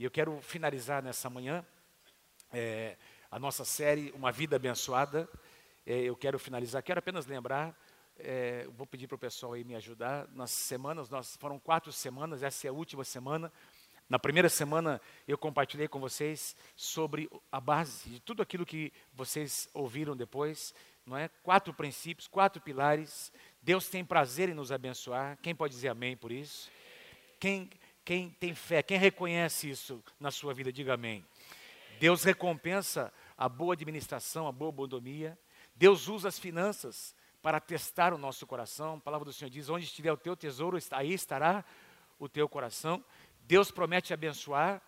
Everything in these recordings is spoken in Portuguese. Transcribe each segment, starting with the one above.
E eu quero finalizar nessa manhã é, a nossa série Uma Vida Abençoada. É, eu quero finalizar, quero apenas lembrar, é, vou pedir para o pessoal aí me ajudar. Nas semanas, nós foram quatro semanas, essa é a última semana. Na primeira semana eu compartilhei com vocês sobre a base de tudo aquilo que vocês ouviram depois, não é? Quatro princípios, quatro pilares. Deus tem prazer em nos abençoar. Quem pode dizer amém por isso? Quem quem tem fé, quem reconhece isso na sua vida, diga amém. Deus recompensa a boa administração, a boa bondomia. Deus usa as finanças para testar o nosso coração. A palavra do Senhor diz: onde estiver o teu tesouro, aí estará o teu coração. Deus promete abençoar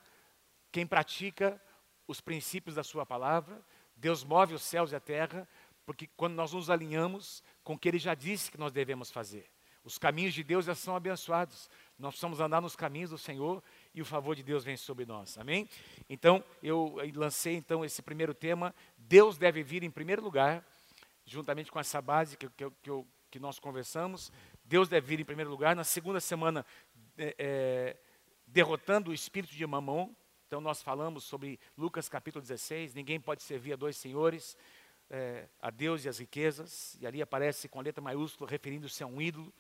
quem pratica os princípios da sua palavra. Deus move os céus e a terra, porque quando nós nos alinhamos com o que ele já disse que nós devemos fazer. Os caminhos de Deus já são abençoados. Nós precisamos andar nos caminhos do Senhor e o favor de Deus vem sobre nós. Amém? Então, eu lancei então esse primeiro tema. Deus deve vir em primeiro lugar, juntamente com essa base que, que, que, que nós conversamos. Deus deve vir em primeiro lugar. Na segunda semana, é, derrotando o espírito de Mamon. Então, nós falamos sobre Lucas capítulo 16. Ninguém pode servir a dois senhores. É, a Deus e as riquezas, e ali aparece com a letra maiúscula referindo-se a um ídolo,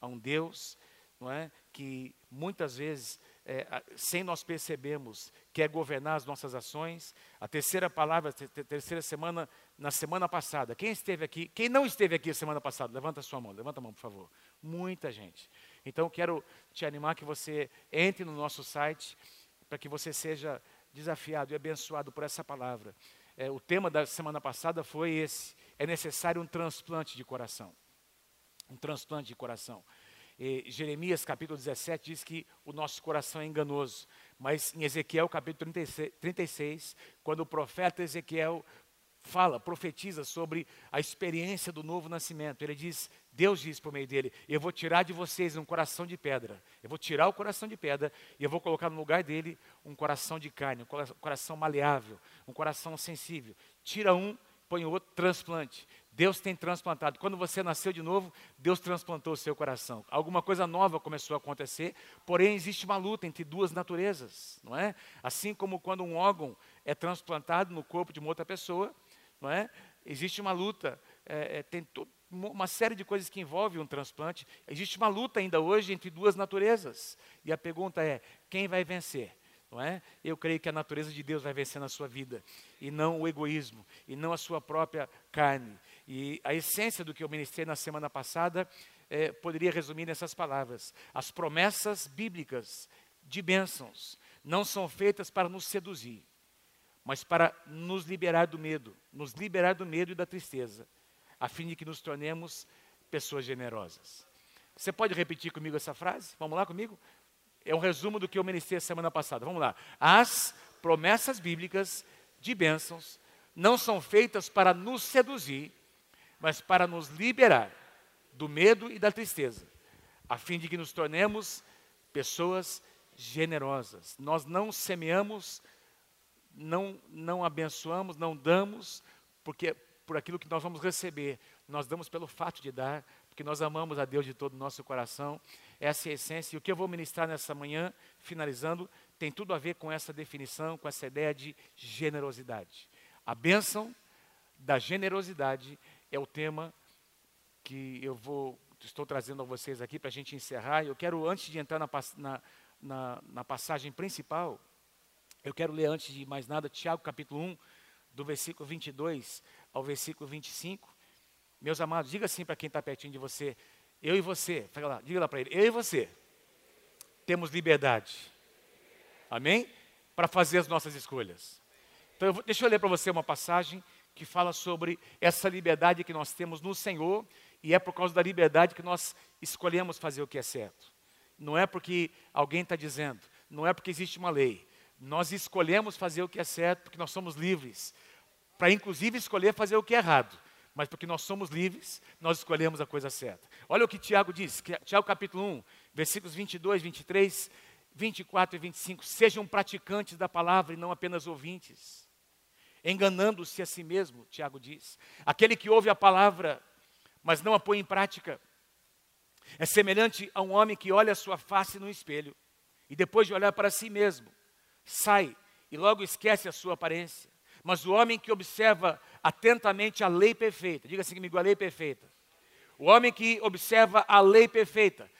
a um Deus não é? que muitas vezes, é, sem nós percebermos, quer governar as nossas ações. A terceira palavra, a terceira semana, na semana passada. Quem esteve aqui? Quem não esteve aqui a semana passada? Levanta a sua mão, levanta a mão, por favor. Muita gente. Então, quero te animar que você entre no nosso site, para que você seja desafiado e abençoado por essa palavra. É, o tema da semana passada foi esse: é necessário um transplante de coração. Um transplante de coração. Jeremias capítulo 17 diz que o nosso coração é enganoso. Mas em Ezequiel capítulo 36, 36 quando o profeta Ezequiel fala, profetiza sobre a experiência do novo nascimento. Ele diz, Deus diz por meio dele: Eu vou tirar de vocês um coração de pedra. Eu vou tirar o coração de pedra e eu vou colocar no lugar dele um coração de carne, um coração maleável, um coração sensível. Tira um, põe o outro, transplante. Deus tem transplantado. Quando você nasceu de novo, Deus transplantou o seu coração. Alguma coisa nova começou a acontecer, porém existe uma luta entre duas naturezas, não é? Assim como quando um órgão é transplantado no corpo de uma outra pessoa, não é? Existe uma luta, é, é, tem uma série de coisas que envolve um transplante. Existe uma luta ainda hoje entre duas naturezas. E a pergunta é: quem vai vencer? Não é? Eu creio que a natureza de Deus vai vencer na sua vida, e não o egoísmo, e não a sua própria carne. E a essência do que eu ministrei na semana passada é, poderia resumir nessas palavras: as promessas bíblicas de bênçãos não são feitas para nos seduzir, mas para nos liberar do medo, nos liberar do medo e da tristeza, a fim de que nos tornemos pessoas generosas. Você pode repetir comigo essa frase? Vamos lá comigo? É um resumo do que eu ministrei semana passada. Vamos lá. As promessas bíblicas de bênçãos não são feitas para nos seduzir, mas para nos liberar do medo e da tristeza, a fim de que nos tornemos pessoas generosas. Nós não semeamos, não, não abençoamos, não damos, porque por aquilo que nós vamos receber, nós damos pelo fato de dar, porque nós amamos a Deus de todo o nosso coração. Essa é a essência. E o que eu vou ministrar nessa manhã, finalizando, tem tudo a ver com essa definição, com essa ideia de generosidade. A bênção da generosidade é o tema que eu vou estou trazendo a vocês aqui para a gente encerrar. Eu quero, antes de entrar na, na, na, na, passagem principal, eu quero ler, antes de mais nada, Tiago capítulo 1, do versículo 22 ao versículo 25. Meus amados, diga assim para quem está pertinho de você, eu e você, fala lá, diga lá para ele, eu e você temos liberdade, amém? Para fazer as nossas escolhas. Então, eu vou, deixa eu ler para você uma passagem que fala sobre essa liberdade que nós temos no Senhor e é por causa da liberdade que nós escolhemos fazer o que é certo. Não é porque alguém está dizendo, não é porque existe uma lei. Nós escolhemos fazer o que é certo porque nós somos livres, para inclusive escolher fazer o que é errado. Mas porque nós somos livres, nós escolhemos a coisa certa. Olha o que Tiago diz, Tiago capítulo 1, versículos 22, 23, 24 e 25. Sejam praticantes da palavra e não apenas ouvintes enganando-se a si mesmo, Tiago diz. Aquele que ouve a palavra, mas não a põe em prática, é semelhante a um homem que olha a sua face no espelho e depois de olhar para si mesmo, sai e logo esquece a sua aparência. Mas o homem que observa atentamente a lei perfeita, diga assim comigo, a lei perfeita. O homem que observa a lei perfeita,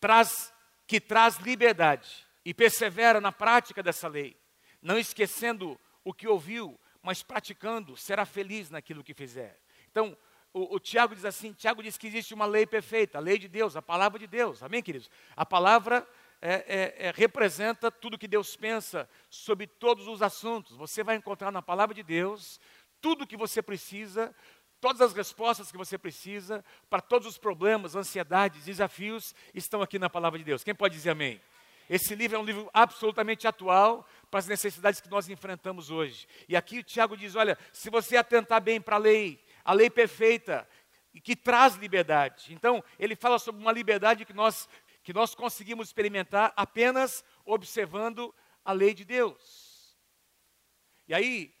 traz, que traz liberdade e persevera na prática dessa lei, não esquecendo o que ouviu, mas praticando, será feliz naquilo que fizer. Então, o, o, Tiago diz assim: Tiago diz que existe uma lei perfeita, a lei de Deus, a palavra de Deus. Amém, queridos? A palavra é, é, é, representa tudo que Deus pensa sobre todos os assuntos. Você vai encontrar na palavra de Deus tudo o que você precisa, todas as respostas que você precisa para todos os problemas, ansiedades, desafios estão aqui na palavra de Deus. Quem pode dizer amém? Esse livro é um livro absolutamente atual para as necessidades que nós enfrentamos hoje. E aqui o Tiago diz: olha, se você atentar bem para a lei, a lei perfeita, que traz liberdade. Então, ele fala sobre uma liberdade que nós, que nós conseguimos experimentar apenas observando a lei de Deus. E aí,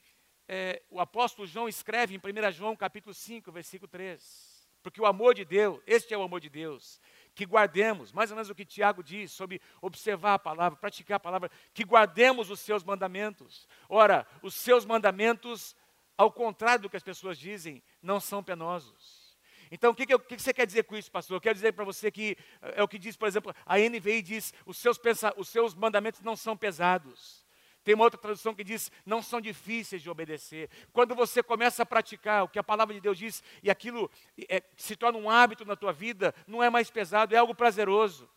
é, o apóstolo João escreve em 1 João capítulo 5, versículo 3. Porque o amor de Deus, este é o amor de Deus, que guardemos, mais ou menos o que Tiago diz sobre observar a palavra, praticar a palavra, que guardemos os seus mandamentos. Ora, os seus mandamentos, ao contrário do que as pessoas dizem, não são penosos. Então, o que, que, que você quer dizer com isso, pastor? Eu quero dizer para você que é o que diz, por exemplo, a NVI diz: os seus, pensa, os seus mandamentos não são pesados. Tem uma outra tradução que diz: não são difíceis de obedecer. Quando você começa a praticar o que a palavra de Deus diz e aquilo é, se torna um hábito na tua vida, não é mais pesado, é algo prazeroso.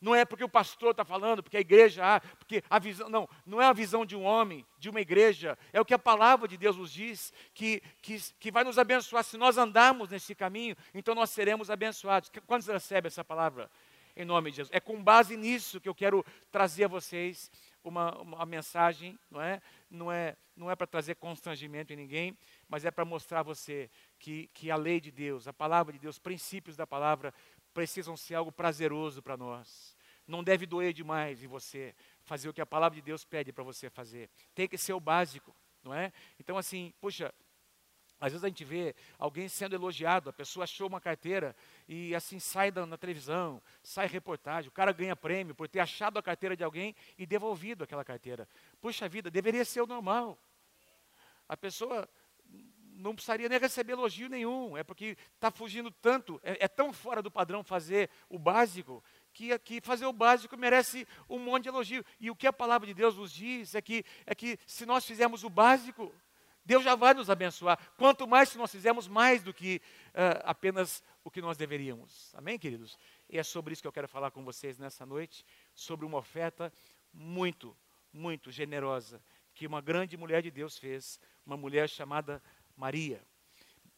Não é porque o pastor está falando, porque a igreja, ah, porque a visão, não, não é a visão de um homem, de uma igreja, é o que a palavra de Deus nos diz, que, que, que vai nos abençoar. Se nós andarmos nesse caminho, então nós seremos abençoados. Quantos recebem essa palavra? Em nome de Jesus. É com base nisso que eu quero trazer a vocês uma, uma mensagem, não é? Não é, não é para trazer constrangimento em ninguém, mas é para mostrar a você que, que a lei de Deus, a palavra de Deus, princípios da palavra precisam ser algo prazeroso para nós. Não deve doer demais em você fazer o que a palavra de Deus pede para você fazer. Tem que ser o básico, não é? Então assim, puxa, às vezes a gente vê alguém sendo elogiado, a pessoa achou uma carteira e assim sai da, na televisão, sai reportagem, o cara ganha prêmio por ter achado a carteira de alguém e devolvido aquela carteira. Puxa vida, deveria ser o normal. A pessoa não precisaria nem receber elogio nenhum, é porque está fugindo tanto, é, é, tão fora do padrão fazer o básico, que, que fazer o básico merece um monte de elogio. E o que a palavra de Deus nos diz é que, é que se nós fizermos o básico, Deus já vai nos abençoar. Quanto mais se nós fizermos mais do que uh, apenas o que nós deveríamos. Amém, queridos? E é sobre isso que eu quero falar com vocês nessa noite, sobre uma oferta muito, muito generosa que uma grande mulher de Deus fez, uma mulher chamada Maria.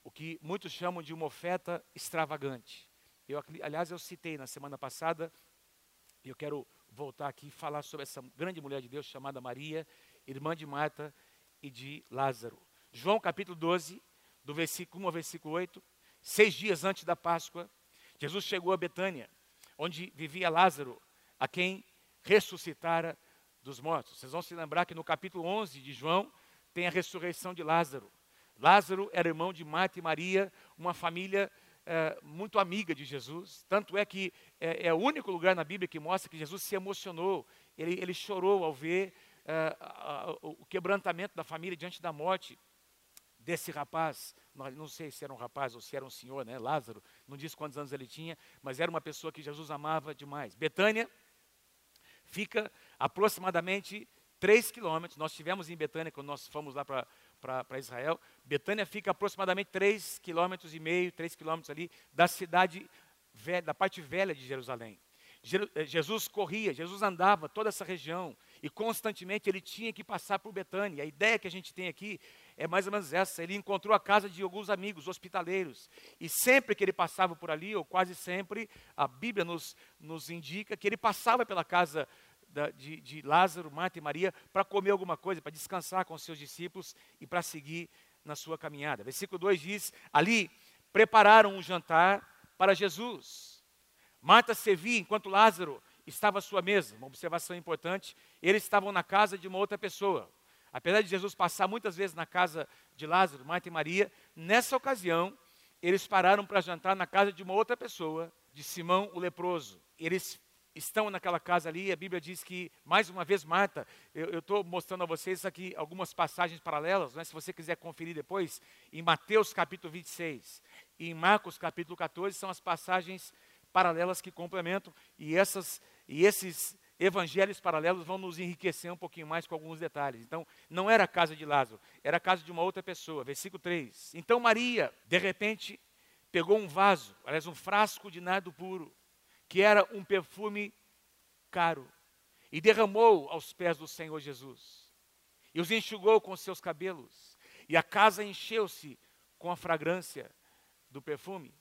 O que muitos chamam de uma oferta extravagante. Eu, aliás, eu citei na semana passada, e eu quero voltar aqui e falar sobre essa grande mulher de Deus chamada Maria, irmã de Marta e de Lázaro. João capítulo 12, do versículo 1 ao versículo 8, seis dias antes da Páscoa, Jesus chegou a Betânia, onde vivia Lázaro, a quem ressuscitara dos mortos. Vocês vão se lembrar que no capítulo 11 de João tem a ressurreição de Lázaro. Lázaro era irmão de Marta e Maria, uma família é, muito amiga de Jesus. Tanto é que é, é, o único lugar na Bíblia que mostra que Jesus se emocionou, ele, ele chorou ao ver uh, o quebrantamento da família diante da morte desse rapaz, não sei se era um rapaz ou se era um senhor, né, Lázaro, não diz quantos anos ele tinha, mas era uma pessoa que Jesus amava demais. Betânia fica aproximadamente 3 quilômetros, nós estivemos em Betânia quando nós fomos lá para Israel, Betânia fica aproximadamente 3 quilômetros e meio, 3 quilômetros ali da cidade, velha, da parte velha de Jerusalém. Eh, Jesus corria, Jesus andava toda essa região e constantemente ele tinha que passar por Betânia. A ideia que a gente tem aqui é mais ou menos essa. Ele encontrou a casa de alguns amigos hospitaleiros e sempre que ele passava por ali, ou quase sempre, a Bíblia nos, nos indica que ele passava pela casa da, de, de Lázaro, Marta e Maria para comer alguma coisa, para descansar com seus discípulos e para seguir na sua caminhada. Versículo 2 diz: Ali prepararam um jantar para Jesus. Marta servia enquanto Lázaro estava à sua mesa. Uma observação importante: eles estavam na casa de uma outra pessoa. Apesar de Jesus passar muitas vezes na casa de Lázaro, Marta e Maria, nessa ocasião, eles pararam para jantar na casa de uma outra pessoa, de Simão o leproso. Eles estão naquela casa ali, a Bíblia diz que, mais uma vez, Marta, eu estou mostrando a vocês aqui algumas passagens paralelas, né, se você quiser conferir depois, em Mateus capítulo 26 e em Marcos capítulo 14, são as passagens paralelas que complementam, e, essas, e esses evangelhos paralelos vão nos enriquecer um pouquinho mais com alguns detalhes. Então, não era a casa de Lázaro, era a casa de uma outra pessoa. Versículo 3. Então Maria, de repente, pegou um vaso, aliás, um frasco de nardo puro, que era um perfume caro, e derramou aos pés do Senhor Jesus, e os enxugou com seus cabelos, e a casa encheu-se com a fragrância do perfume.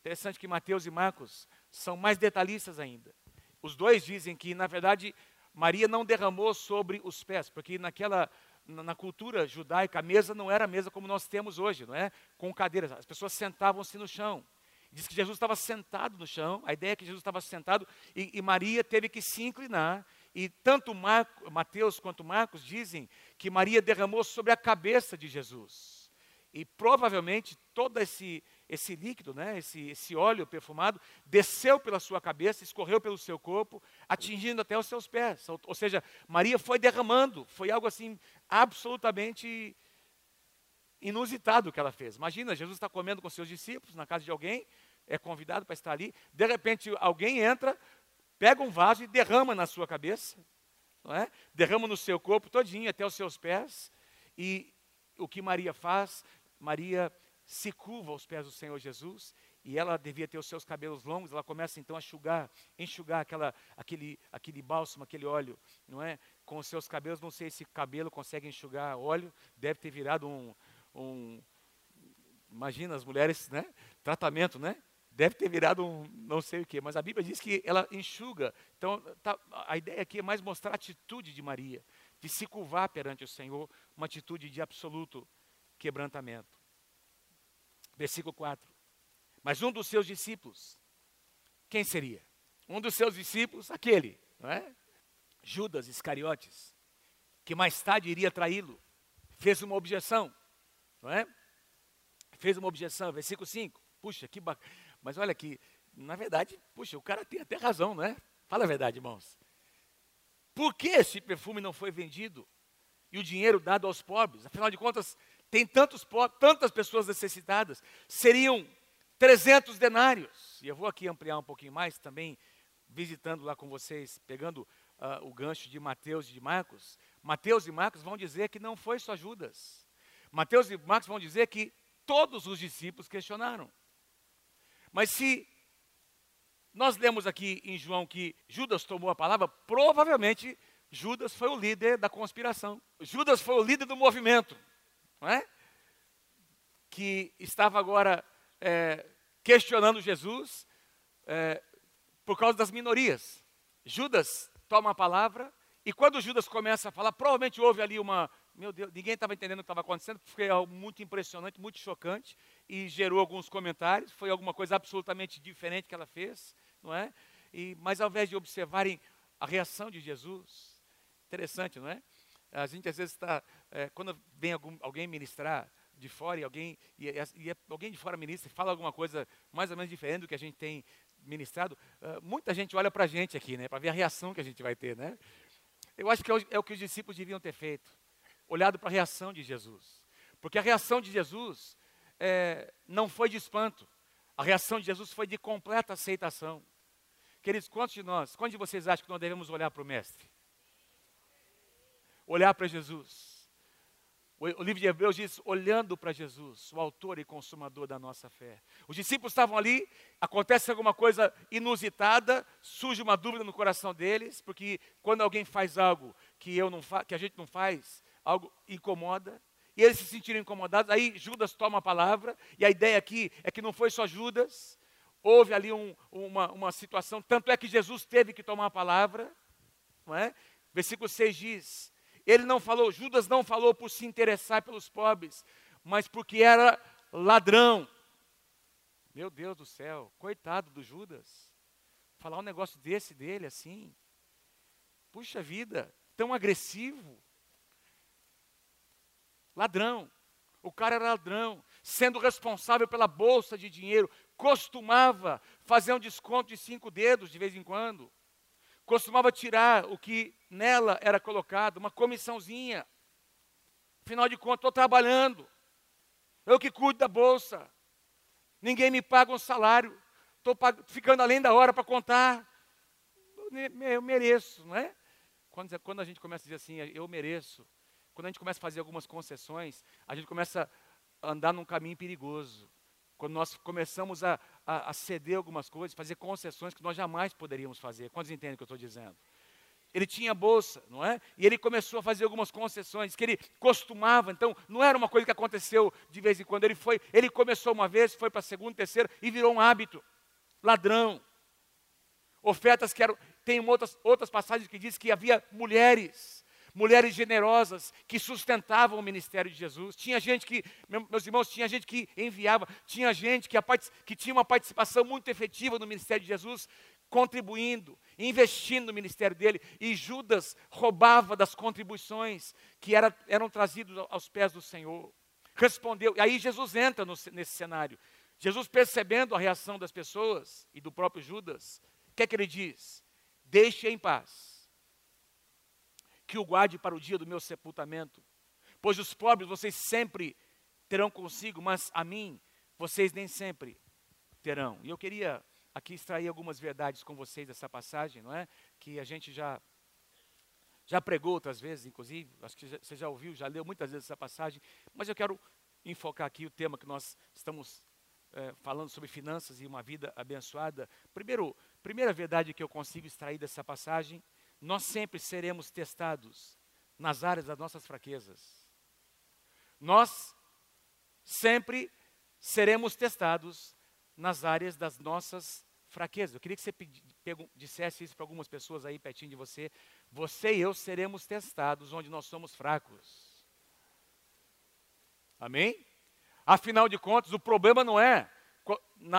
Interessante que Mateus e Marcos são mais detalhistas ainda. Os dois dizem que, na verdade, Maria não derramou sobre os pés, porque naquela na cultura judaica a mesa não era a mesa como nós temos hoje, não é? Com cadeiras. As pessoas sentavam-se no chão. Diz que Jesus estava sentado no chão, a ideia é que Jesus estava sentado e, e Maria teve que se inclinar. E tanto Marco, Mateus quanto Marcos dizem que Maria derramou sobre a cabeça de Jesus. E provavelmente todo esse, esse líquido, né, esse, esse óleo perfumado, desceu pela sua cabeça, escorreu pelo seu corpo, atingindo até os seus pés. Ou, ou seja, Maria foi derramando, foi algo assim absolutamente inusitado que ela fez. Imagina, Jesus está comendo com seus discípulos na casa de alguém, é convidado para estar ali, de repente alguém entra, pega um vaso e derrama na sua cabeça, não é? derrama no seu corpo todinho, até os seus pés, e o que Maria faz? Maria se curva aos pés do Senhor Jesus e ela devia ter os seus cabelos longos, ela começa então a enxugar, enxugar aquela, aquele, aquele bálsamo, aquele óleo, não é? Com os seus cabelos, não sei se cabelo consegue enxugar óleo, deve ter virado um, um, imagina as mulheres, né? Tratamento, né? Deve ter virado um não sei o que, mas a Bíblia diz que ela enxuga. Então, tá, a ideia aqui é mais mostrar a atitude de Maria, de se curvar perante o Senhor, uma atitude de absoluto quebrantamento. Versículo 4. Mas um dos seus discípulos, quem seria? Um dos seus discípulos, aquele, não é? Judas Iscariotes, que mais tarde iria traí-lo, fez uma objeção não é? Fez uma objeção, versículo 5. Puxa, que bacana. Mas olha aqui, na verdade, puxa, o cara tem até razão, não é? Fala a verdade, irmãos. Por que esse perfume não foi vendido e o dinheiro dado aos pobres? Afinal de contas, tem tantos tantas pessoas necessitadas. Seriam 300 denários. E eu vou aqui ampliar um pouquinho mais também, visitando lá com vocês, pegando uh, o gancho de Mateus e de Marcos. Mateus e Marcos vão dizer que não foi só Judas. Mateus e Marcos vão dizer que todos os discípulos questionaram. Mas se nós lemos aqui em João que Judas tomou a palavra, provavelmente Judas foi o líder da conspiração. Judas foi o líder do movimento, não é? Que estava agora é, questionando Jesus é, por causa das minorias. Judas toma a palavra e quando Judas começa a falar, provavelmente houve ali uma, meu Deus, ninguém estava entendendo o que estava acontecendo, foi algo muito impressionante, muito chocante, e gerou alguns comentários, foi alguma coisa absolutamente diferente que ela fez, não é? E, mas ao invés de observarem a reação de Jesus, interessante, não é? A gente às vezes está, é, quando vem algum, alguém ministrar de fora e alguém, e, e, é alguém de fora ministra e fala alguma coisa mais ou menos diferente do que a gente tem ministrado, uh, muita gente olha para a gente aqui, né? Para ver a reação que a gente vai ter, né? Eu acho que é o, é o que os discípulos deviam ter feito olhado para a reação de Jesus. Porque a reação de Jesus é, não foi de espanto, a reação de Jesus foi de completa aceitação. Queridos, quantos de nós, quantos de vocês acham que nós devemos olhar para o Mestre? Olhar para Jesus. O livro de Hebreus diz: olhando para Jesus, o autor e consumador da nossa fé. Os discípulos estavam ali, acontece alguma coisa inusitada, surge uma dúvida no coração deles, porque quando alguém faz algo que, eu não que a gente não faz, algo incomoda, e eles se sentiram incomodados. Aí Judas toma a palavra, e a ideia aqui é que não foi só Judas, houve ali um, uma, uma situação, tanto é que Jesus teve que tomar a palavra, não é? Versículo 6 diz: Ele não falou, Judas não falou por se interessar pelos pobres, mas porque era ladrão. Meu Deus do céu, coitado do Judas. Falar um negócio desse dele assim. Puxa vida, tão agressivo. Ladrão. O cara era ladrão, sendo responsável pela bolsa de dinheiro, costumava fazer um desconto de cinco dedos de vez em quando. Costumava tirar o que nela era colocado, uma comissãozinha. Afinal de contas, estou trabalhando. Eu que cuido da bolsa. Ninguém me paga um salário. Estou ficando além da hora para contar. Eu mereço, não é? Quando, quando a gente começa a dizer assim, eu mereço, quando a gente começa a fazer algumas concessões, a gente começa a andar num caminho perigoso. Quando nós começamos a, a, a ceder algumas coisas, fazer concessões que nós jamais poderíamos fazer. Quantos entendem o que eu estou dizendo? Ele tinha bolsa, não é? E ele começou a fazer algumas concessões que ele costumava. Então, não era uma coisa que aconteceu de vez em quando. Ele foi, ele começou uma vez, foi para a segunda, terceira e virou um hábito. Ladrão. Ofertas que eram. Tem outras, outras passagens que diz que havia mulheres mulheres generosas que sustentavam o ministério de Jesus. Tinha gente que, meus irmãos, tinha gente que enviava, tinha gente que, a, que tinha uma participação muito efetiva no ministério de Jesus, contribuindo, investindo no ministério dele, e Judas roubava das contribuições que era, eram trazidas aos pés do Senhor. Respondeu, e aí Jesus entra no, nesse cenário. Jesus, percebendo a reação das pessoas e do próprio Judas, o que é que ele diz? Deixe em paz que o guarde para o dia do meu sepultamento. Pois os pobres vocês sempre terão consigo, mas a mim vocês nem sempre terão. E eu queria aqui extrair algumas verdades com vocês dessa passagem, não é? Que a gente já já pregou outras vezes, inclusive, acho que você já ouviu, já leu muitas vezes essa passagem, mas eu quero enfocar aqui o tema que nós estamos é, falando sobre finanças e uma vida abençoada. Primeiro, primeira verdade que eu consigo extrair dessa passagem nós sempre seremos testados nas áreas das nossas fraquezas. Nós sempre seremos testados nas áreas das nossas fraquezas. Eu queria que você dissesse isso para algumas pessoas aí pertinho de você. Você e eu seremos testados onde nós somos fracos. Amém? Afinal de contas, o problema não é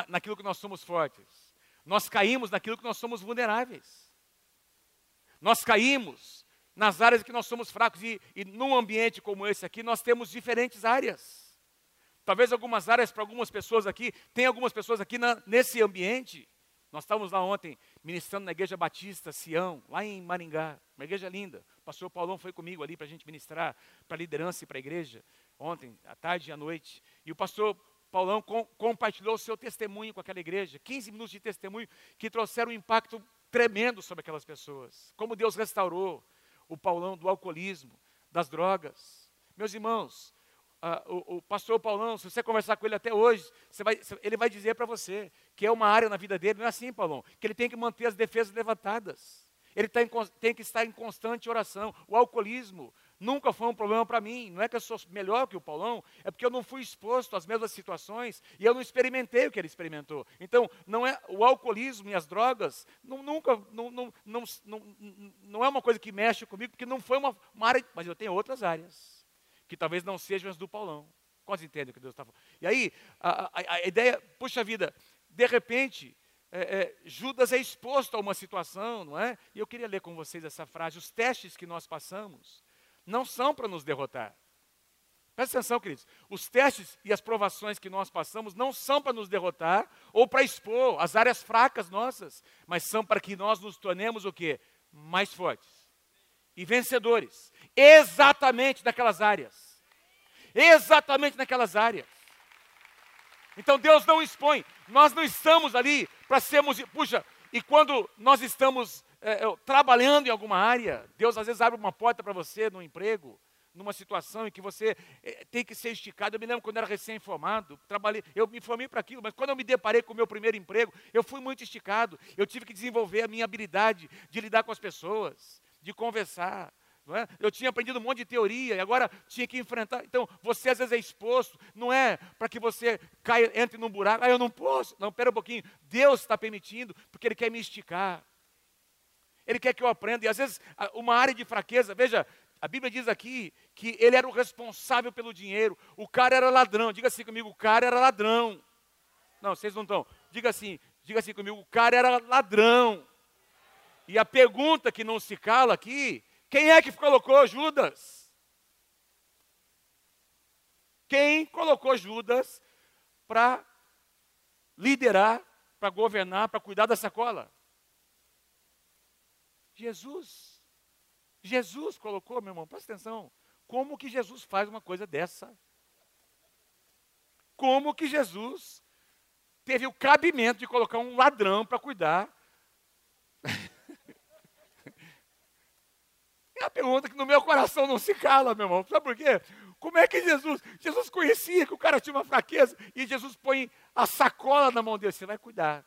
naquilo que nós somos fortes. Nós caímos naquilo que nós somos vulneráveis. Nós caímos nas áreas que nós somos fracos e, e num ambiente como esse aqui nós temos diferentes áreas. Talvez algumas áreas para algumas pessoas aqui, tem algumas pessoas aqui na, nesse ambiente. Nós estávamos lá ontem ministrando na Igreja Batista Sião, lá em Maringá, uma igreja linda. O pastor Paulão foi comigo ali para a gente ministrar para a liderança e para a igreja, ontem, à tarde e à noite. E o pastor Paulão com, compartilhou o seu testemunho com aquela igreja, 15 minutos de testemunho que trouxeram um impacto tremendo sobre aquelas pessoas. Como Deus restaurou o Paulão do alcoolismo, das drogas. Meus irmãos, uh, o, o, pastor Paulão, se você conversar com ele até hoje, vai, ele vai dizer para você que é uma área na vida dele, não é assim, Paulão, que ele tem que manter as defesas levantadas. Ele tá em, tem que estar em constante oração. O alcoolismo, nunca foi um problema para mim. Não é que eu sou melhor que o Paulão, é porque eu não fui exposto às mesmas situações e eu não experimentei o que ele experimentou. Então, não é o alcoolismo e as drogas não, nunca não, não, não, não, não é uma coisa que mexe comigo, porque não foi uma, uma área, mas eu tenho outras áreas que talvez não sejam as do Paulão. Quase entendem o que Deus está falando? E aí, a, a, a ideia, puxa vida, de repente, é, é, Judas é exposto a uma situação, não é? E eu queria ler com vocês essa frase: os testes que nós passamos não são para nos derrotar. Presta atenção, queridos. Os testes e as provações que nós passamos não são para nos derrotar ou para expor as áreas fracas nossas, mas são para que nós nos tornemos o quê? Mais fortes e vencedores. Exatamente naquelas áreas. Exatamente naquelas áreas. Então Deus não expõe. Nós não estamos ali para sermos. Puxa, e quando nós estamos é, trabalhando em alguma área, Deus às vezes abre uma porta para você no emprego, numa situação em que você é, tem que ser esticado. Eu me lembro quando era recém-formado, trabalhei, eu me formei para aquilo, mas quando eu me deparei com o meu primeiro emprego, eu fui muito esticado. Eu tive que desenvolver a minha habilidade de lidar com as pessoas, de conversar. É? Eu tinha aprendido um monte de teoria e agora tinha que enfrentar. Então, você às vezes é exposto, não é para que você caia, entre num buraco, ah, eu não posso. Não, pera um pouquinho. Deus está permitindo, porque Ele quer me esticar. Ele quer que eu aprenda. E às vezes, uma área de fraqueza, veja, a Bíblia diz aqui que ele era o responsável pelo dinheiro. O cara era ladrão. Diga assim comigo, o cara era ladrão. Não, vocês não estão. Diga assim, diga assim comigo, o cara era ladrão. E a pergunta que não se cala aqui, quem é que colocou Judas? Quem colocou Judas para liderar, para governar, para cuidar da sacola? Jesus. Jesus colocou, meu irmão, presta atenção. Como que Jesus faz uma coisa dessa? Como que Jesus teve o cabimento de colocar um ladrão para cuidar? É a pergunta que no meu coração não se cala, meu irmão. Sabe por quê? Como é que Jesus, Jesus conhecia que o cara tinha uma fraqueza e Jesus põe a sacola na mão dele, você vai cuidar.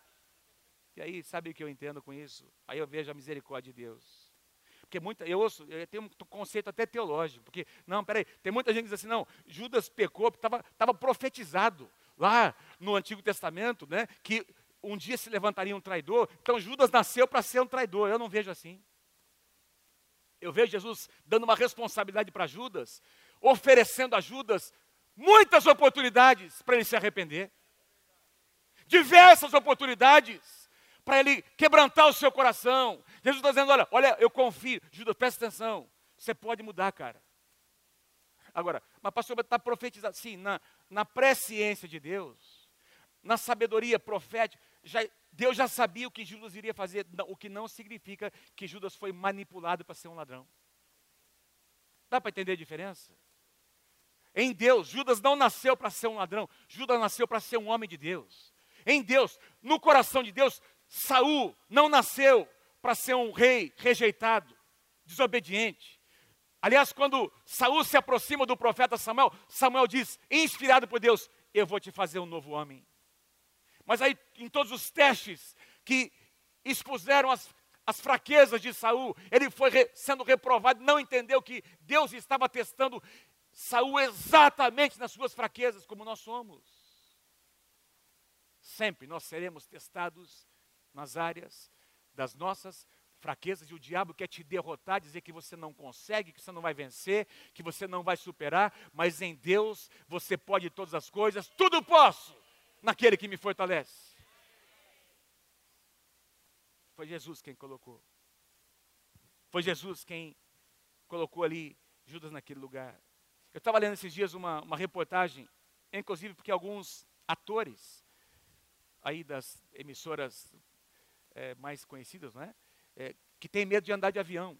E aí, sabe o que eu entendo com isso? Aí eu vejo a misericórdia de Deus. Porque muita, eu ouço, eu tenho um conceito até teológico, porque, não, peraí, tem muita gente que diz assim, não, Judas pecou, estava estava profetizado lá no Antigo Testamento, né, que um dia se levantaria um traidor, então Judas nasceu para ser um traidor, eu não vejo assim. Eu vejo Jesus dando uma responsabilidade para Judas, oferecendo a Judas muitas oportunidades para ele se arrepender. Diversas oportunidades para ele quebrantar o seu coração. Jesus está dizendo: olha, olha, eu confio. Judas, presta atenção. Você pode mudar, cara. Agora, mas pastor, está profetizado. Sim, na, na presciência de Deus, na sabedoria profética, já, Deus já sabia o que Judas iria fazer, o que não significa que Judas foi manipulado para ser um ladrão. Dá para entender a diferença? Em Deus, Judas não nasceu para ser um ladrão, Judas nasceu para ser um homem de Deus. Em Deus, no coração de Deus, Saul não nasceu para ser um rei rejeitado, desobediente. Aliás, quando Saul se aproxima do profeta Samuel, Samuel diz, inspirado por Deus, eu vou te fazer um novo homem. Mas aí, em todos os testes que expuseram as, as fraquezas de Saul, ele foi re, sendo reprovado, não entendeu que Deus estava testando Saul exatamente nas suas fraquezas, como nós somos. Sempre nós seremos testados nas áreas das nossas fraquezas e o diabo quer te derrotar, dizer que você não consegue, que você não vai vencer, que você não vai superar, mas em Deus você pode todas as coisas, tudo posso naquele que me fortalece. Foi Jesus quem colocou. Foi Jesus quem colocou ali Judas naquele lugar. Eu estava lendo esses dias uma, uma reportagem, inclusive porque alguns atores aí das emissoras é, mais conhecidas, não é? que tem medo de andar de avião.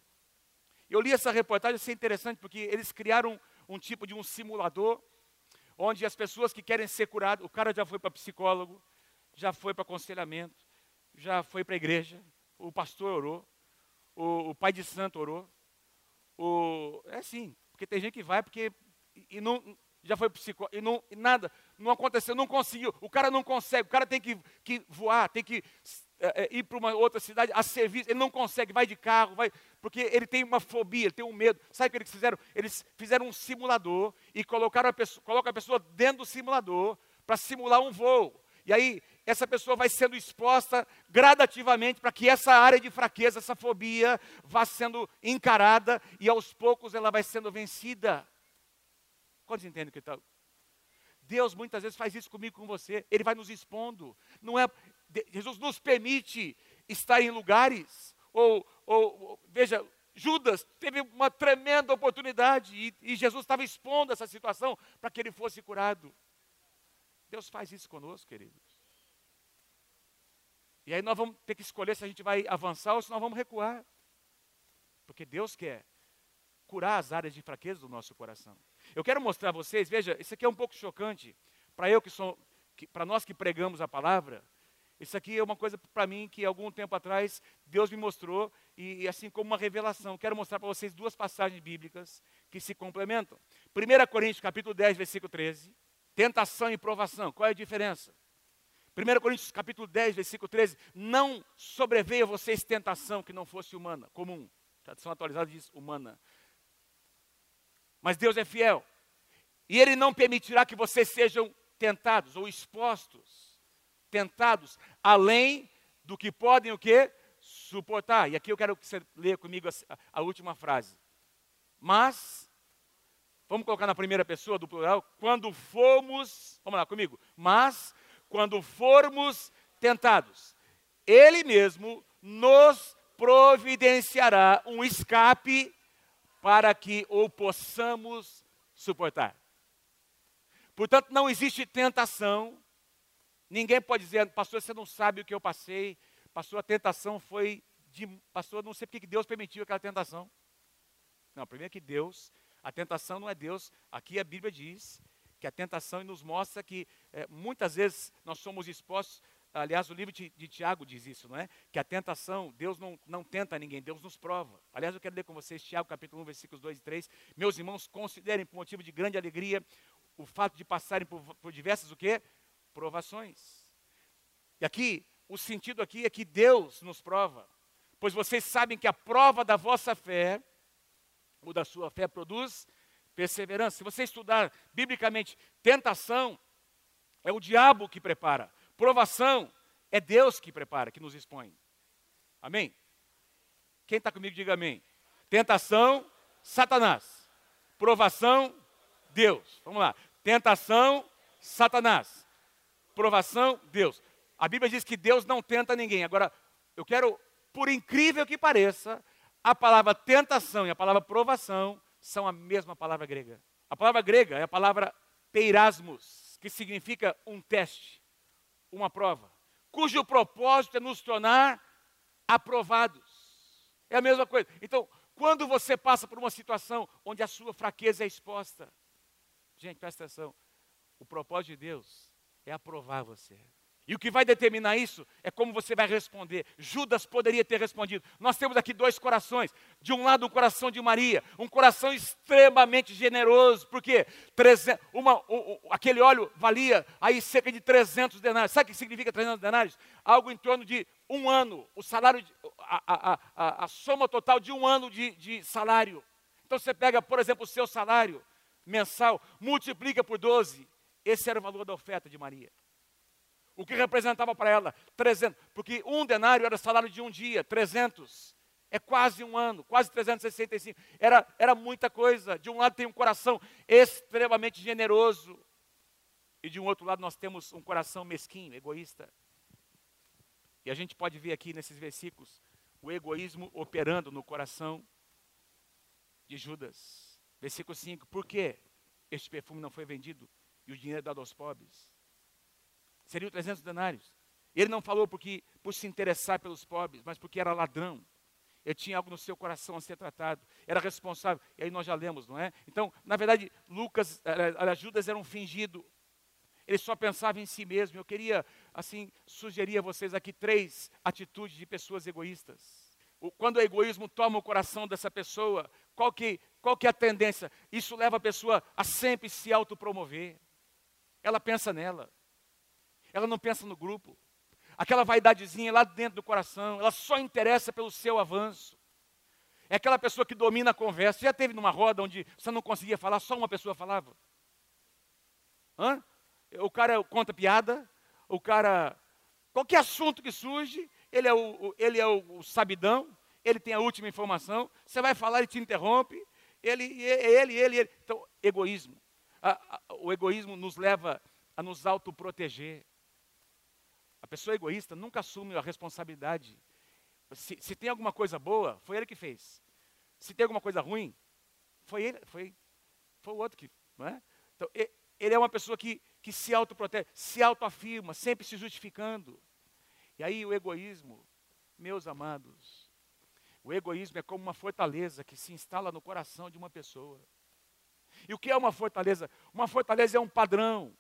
Eu li essa reportagem, achei interessante, porque eles criaram um tipo de um simulador, onde as pessoas que querem ser curadas, o cara já foi para psicólogo, já foi para aconselhamento, já foi para a igreja, o pastor orou, o, o, pai de santo orou, o, é assim, porque tem gente que vai porque e, e não já foi psicólogo e não e nada, não aconteceu, não conseguiu, o cara não consegue, o cara tem que, que voar, tem que é, é, ir para uma outra cidade a serviço, ele não consegue, vai de carro, vai, porque ele tem uma fobia, ele tem um medo. Sabe o que eles fizeram? Eles fizeram um simulador e colocaram a pessoa, colocam a pessoa dentro do simulador para simular um voo. E aí essa pessoa vai sendo exposta gradativamente para que essa área de fraqueza, essa fobia, vá sendo encarada e aos poucos ela vai sendo vencida. Quantos entendem o que está? Deus muitas vezes faz isso comigo, com você. Ele vai nos expondo. Não é, Jesus nos permite estar em lugares, ou, ou veja, Judas teve uma tremenda oportunidade e, e Jesus estava expondo essa situação para que ele fosse curado. Deus faz isso conosco, queridos. E aí nós vamos ter que escolher se a gente vai avançar ou se nós vamos recuar. Porque Deus quer curar as áreas de fraqueza do nosso coração. Eu quero mostrar a vocês, veja, isso aqui é um pouco chocante para eu que sou, para nós que pregamos a palavra. Isso aqui é uma coisa para mim que algum tempo atrás Deus me mostrou e, e assim como uma revelação. Quero mostrar para vocês duas passagens bíblicas que se complementam. 1 Coríntios capítulo 10, versículo 13. Tentação e provação. Qual é a diferença? 1 Coríntios capítulo 10, versículo 13. Não sobreveio a vocês tentação que não fosse humana, comum. Tradução atualizada diz humana. Mas Deus é fiel. E Ele não permitirá que vocês sejam tentados ou expostos tentados além do que podem o quê? Suportar. E aqui eu quero que você leia comigo a, a última frase. Mas, vamos colocar na primeira pessoa do plural, quando formos, vamos lá comigo, mas quando formos tentados, Ele mesmo nos providenciará um escape para que o possamos suportar. Portanto, não existe tentação Ninguém pode dizer, pastor, você não sabe o que eu passei. Pastor, a tentação foi de, pastor, não sei porque que Deus permitiu aquela tentação. Não, primeiro que Deus, a tentação não é Deus. Aqui a Bíblia diz que a tentação nos mostra que é, muitas vezes nós somos expostos. Aliás, o livro de, de, Tiago diz isso, não é? Que a tentação, Deus não, não tenta ninguém, Deus nos prova. Aliás, eu quero ler com vocês Tiago capítulo 1, versículos 2 e 3. Meus irmãos, considerem por motivo de grande alegria o fato de passarem por, por diversas o quê? Provações. E aqui, o sentido aqui é que Deus nos prova. Pois vocês sabem que a prova da vossa fé, ou da sua fé, produz perseverança. Se você estudar biblicamente, tentação é o diabo que prepara, provação é Deus que prepara, que nos expõe. Amém? Quem está comigo, diga amém. Tentação, Satanás. Provação, Deus. Vamos lá. Tentação, Satanás. Provação, Deus. A Bíblia diz que Deus não tenta ninguém. Agora, eu quero, por incrível que pareça, a palavra tentação e a palavra provação são a mesma palavra grega. A palavra grega é a palavra peirasmos, que significa um teste, uma prova, cujo propósito é nos tornar aprovados. É a mesma coisa. Então, quando você passa por uma situação onde a sua fraqueza é exposta, gente, presta atenção, o propósito de Deus é aprovar você. E o que vai determinar isso é como você vai responder. Judas poderia ter respondido. Nós temos aqui dois corações. De um lado, o coração de Maria, um coração extremamente generoso, porque 300, uma, um, aquele óleo valia aí cerca de 300 denários. Sabe o que significa 300 denários? Algo em torno de um ano, o salário, de, a, a, a, a, soma total de um ano de, de salário. Então você pega, por exemplo, o seu salário mensal, multiplica por 12. Esse era o valor da oferta de Maria. O que representava para ela? 300. Porque um denário era salário de um dia, 300. É quase um ano, quase 365. Era, era muita coisa. De um lado tem um coração extremamente generoso. E de um outro lado nós temos um coração mesquinho, egoísta. E a gente pode ver aqui nesses versículos o egoísmo operando no coração de Judas. Versículo 5. Por que este perfume não foi vendido e o dinheiro dado aos pobres? seriam 300 denários. Ele não falou porque por se interessar pelos pobres, mas porque era ladrão. Ele tinha algo no seu coração a ser tratado, era responsável. E aí nós já lemos, não é? Então, na verdade, Lucas, eh, Judas era um fingido. Ele só pensava em si mesmo. Eu queria, assim, sugerir a vocês aqui três atitudes de pessoas egoístas. Quando o egoísmo toma o coração dessa pessoa, qual que, qual que é a tendência? Isso leva a pessoa a sempre se autopromover. Ela pensa nela ela não pensa no grupo. Aquela vaidadezinha lá dentro do coração, ela só interessa pelo seu avanço. É aquela pessoa que domina a conversa. Já teve numa roda onde você não conseguia falar, só uma pessoa falava? Hã? O cara conta piada, o cara. Qualquer assunto que surge, ele é o, ele é o, sabidão, ele tem a última informação, você vai falar, ele te interrompe, ele, ele, ele, ele. Então, egoísmo. O egoísmo nos leva a nos autoproteger. A pessoa egoísta nunca assume a responsabilidade. Se, se, tem alguma coisa boa, foi ele que fez. Se tem alguma coisa ruim, foi ele, foi, foi o outro que. Não é? Então, ele é uma pessoa que, que se autoprotege, se autoafirma, sempre se justificando. E aí o egoísmo, meus amados, o egoísmo é como uma fortaleza que se instala no coração de uma pessoa. E o que é uma fortaleza? Uma fortaleza é um padrão,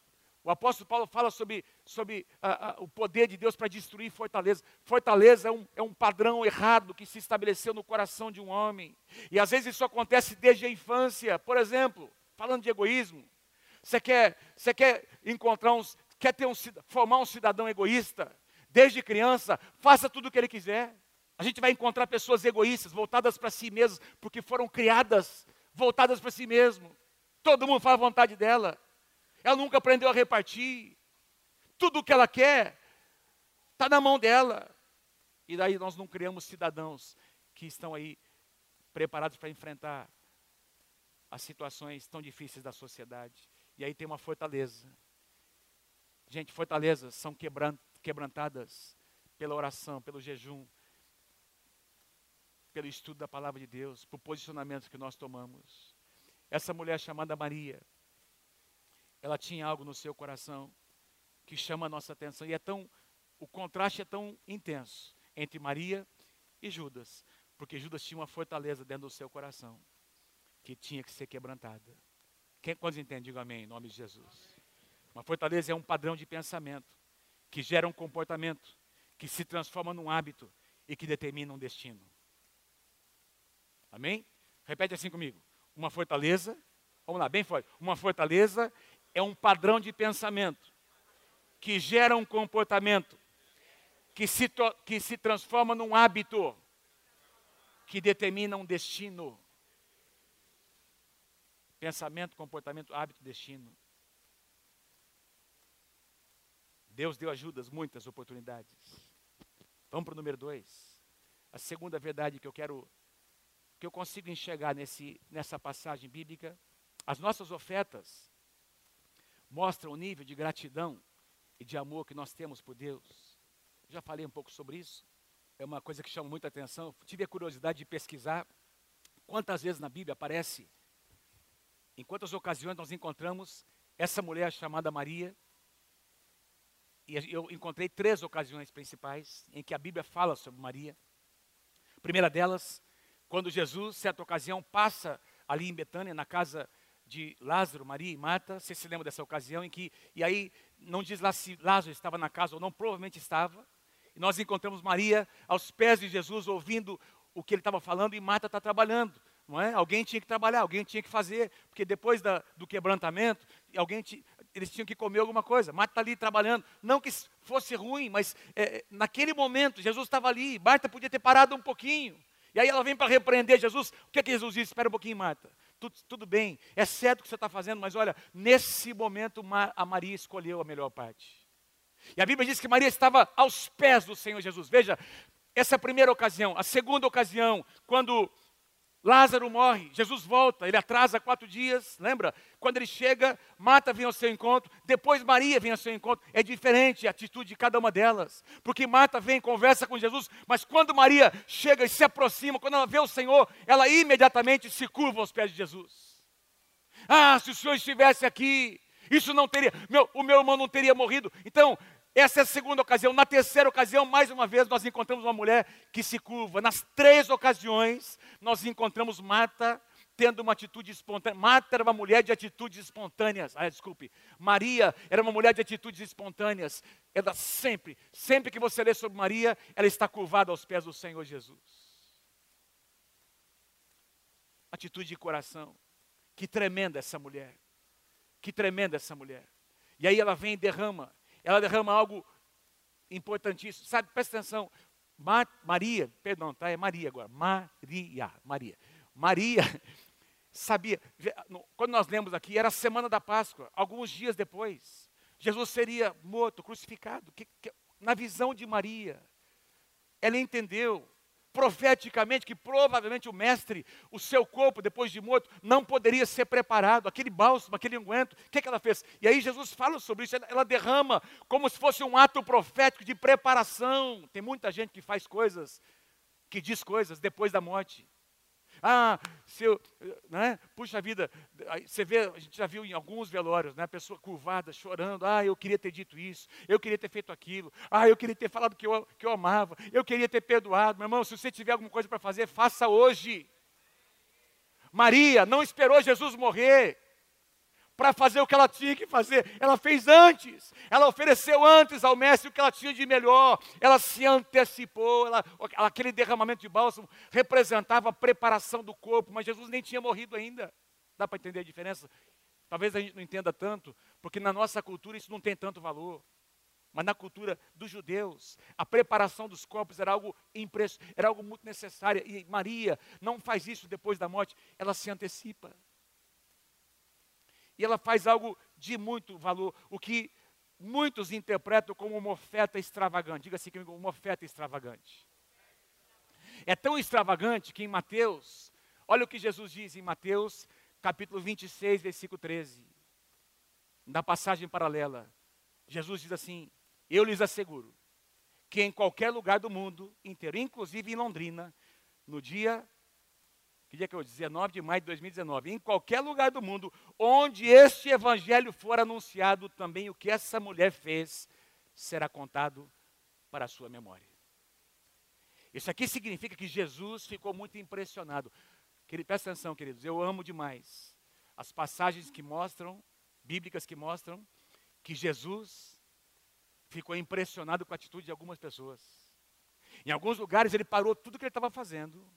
o apóstolo Paulo fala sobre, sobre o poder de Deus para destruir fortaleza. Fortaleza é um, é um padrão errado que se estabeleceu no coração de um homem. E às vezes isso acontece desde a infância. Por exemplo, falando de egoísmo, você quer, você quer encontrar uns, quer ter um, formar um cidadão egoísta? Desde criança, faça tudo o que ele quiser. A gente vai encontrar pessoas egoístas, voltadas para si mesmas, porque foram criadas voltadas para si mesmo. Todo mundo faz a vontade dela. Ela nunca aprendeu a repartir. Tudo o que ela quer está na mão dela. E daí nós não criamos cidadãos que estão aí preparados para enfrentar as situações tão difíceis da sociedade. E aí tem uma fortaleza. Gente, fortalezas são quebrantadas pela oração, pelo jejum, pelo estudo da palavra de Deus, por posicionamentos que nós tomamos. Essa mulher chamada Maria, ela tinha algo no seu coração que chama a nossa atenção. E é tão, o contraste é tão intenso entre Maria e Judas, porque Judas tinha uma fortaleza dentro do seu coração que tinha que ser quebrantada. Quem, quantos entendem? Diga amém, em nome de Jesus. Uma fortaleza é um padrão de pensamento que gera um comportamento, que se transforma num hábito e que determina um destino. Amém? Repete assim comigo. Uma fortaleza, vamos lá, bem forte. Uma fortaleza é um padrão de pensamento que gera um comportamento que se, que se transforma num hábito que determina um destino. Pensamento, comportamento, hábito, destino. Deus deu ajudas, muitas oportunidades. Vamos para o número dois. A segunda verdade que eu quero, que eu consigo enxergar nesse, nessa passagem bíblica, as nossas ofertas mostram o nível de gratidão e de amor que nós temos por Deus. Já falei um pouco sobre isso. É uma coisa que chama muita atenção. Tive a curiosidade de pesquisar quantas vezes na Bíblia aparece, em quantas ocasiões nós encontramos essa mulher chamada Maria, e eu encontrei três ocasiões principais em que a Bíblia fala sobre Maria. A primeira delas, quando Jesus, certa ocasião, passa ali em Betânia, na casa de Lázaro, Maria e Marta. Você se lembra dessa ocasião em que, e aí não diz lá se Lázaro estava na casa ou não, provavelmente estava. E nós encontramos Maria aos pés de Jesus, ouvindo o que ele estava falando, e Marta está trabalhando. Não é? Alguém tinha que trabalhar, alguém tinha que fazer, porque depois da, do quebrantamento, alguém eles tinham que comer alguma coisa. Marta está ali trabalhando. Não que fosse ruim, mas é, naquele momento Jesus estava ali. Marta podia ter parado um pouquinho. E aí ela vem para repreender Jesus. O que é que Jesus disse? Espera um pouquinho, Marta. Tudo, tudo bem, é certo o que você está fazendo, mas olha, nesse momento a Maria escolheu a melhor parte. E a Bíblia diz que Maria estava aos pés do Senhor Jesus. Veja, essa é a primeira ocasião. A segunda ocasião, quando Lázaro morre, Jesus volta, ele atrasa quatro dias, lembra? Quando ele chega, Marta vem ao seu encontro, depois Maria vem ao seu encontro. É diferente a atitude de cada uma delas, porque Marta vem, conversa com Jesus, mas quando Maria chega e se aproxima, quando ela vê o Senhor, ela imediatamente se curva aos pés de Jesus. Ah, se o Senhor estivesse aqui, isso não teria, meu, o meu irmão não teria morrido. Então, essa é a segunda ocasião. Na terceira ocasião, mais uma vez, nós encontramos uma mulher que se curva. Nas três ocasiões, nós encontramos Marta tendo uma atitude espontânea. Marta era uma mulher de atitudes espontâneas. Ah, desculpe. Maria era uma mulher de atitudes espontâneas. Ela sempre, sempre que você lê sobre Maria, ela está curvada aos pés do Senhor Jesus. Atitude de coração. Que tremenda essa mulher. Que tremenda essa mulher. E aí ela vem e derrama ela derrama algo importantíssimo. Sabe, presta atenção. Ma Maria, perdão, tá? É Maria agora. Maria, Maria. Maria sabia, quando nós lemos aqui, era a semana da Páscoa, alguns dias depois. Jesus seria morto, crucificado. Que, que, na visão de Maria, ela entendeu profeticamente que provavelmente o mestre, o seu corpo depois de morto, não poderia ser preparado, aquele bálsamo, aquele unguento, o que, é que ela fez? E aí Jesus fala sobre isso, ela derrama como se fosse um ato profético de preparação. Tem muita gente que faz coisas, que diz coisas depois da morte. Ah, se eu, né? Puxa vida, você vê, a gente já viu em alguns velórios, né? A pessoa curvada, chorando. Ah, eu queria ter dito isso, eu queria ter feito aquilo. Ah, eu queria ter falado que eu, que eu amava, eu queria ter perdoado. Meu irmão, se você tiver alguma coisa para fazer, faça hoje. Maria não esperou Jesus morrer para fazer o que ela tinha que fazer. Ela fez antes. Ela ofereceu antes ao mestre o que ela tinha de melhor. Ela se antecipou. Ela, aquele derramamento de bálsamo representava a preparação do corpo, mas Jesus nem tinha morrido ainda. Dá para entender a diferença? Talvez a gente não entenda tanto, porque na nossa cultura isso não tem tanto valor. Mas na cultura dos judeus, a preparação dos corpos era algo impresso, era algo muito necessário. E Maria não faz isso depois da morte, ela se antecipa. E ela faz algo de muito valor, o que muitos interpretam como uma oferta extravagante. Diga assim comigo, uma oferta extravagante. É tão extravagante que em Mateus, olha o que Jesus diz em Mateus, capítulo 26, versículo 13. Na passagem paralela, Jesus diz assim: Eu lhes asseguro que em qualquer lugar do mundo inteiro, inclusive em Londrina, no dia que dia que eu 19 de maio de 2019, em qualquer lugar do mundo onde este evangelho for anunciado, também o que essa mulher fez será contado para a sua memória. Isso aqui significa que Jesus ficou muito impressionado. Querido, presta atenção, queridos, eu amo demais as passagens que mostram, bíblicas que mostram, que Jesus ficou impressionado com a atitude de algumas pessoas. Em alguns lugares ele parou tudo que ele estava fazendo,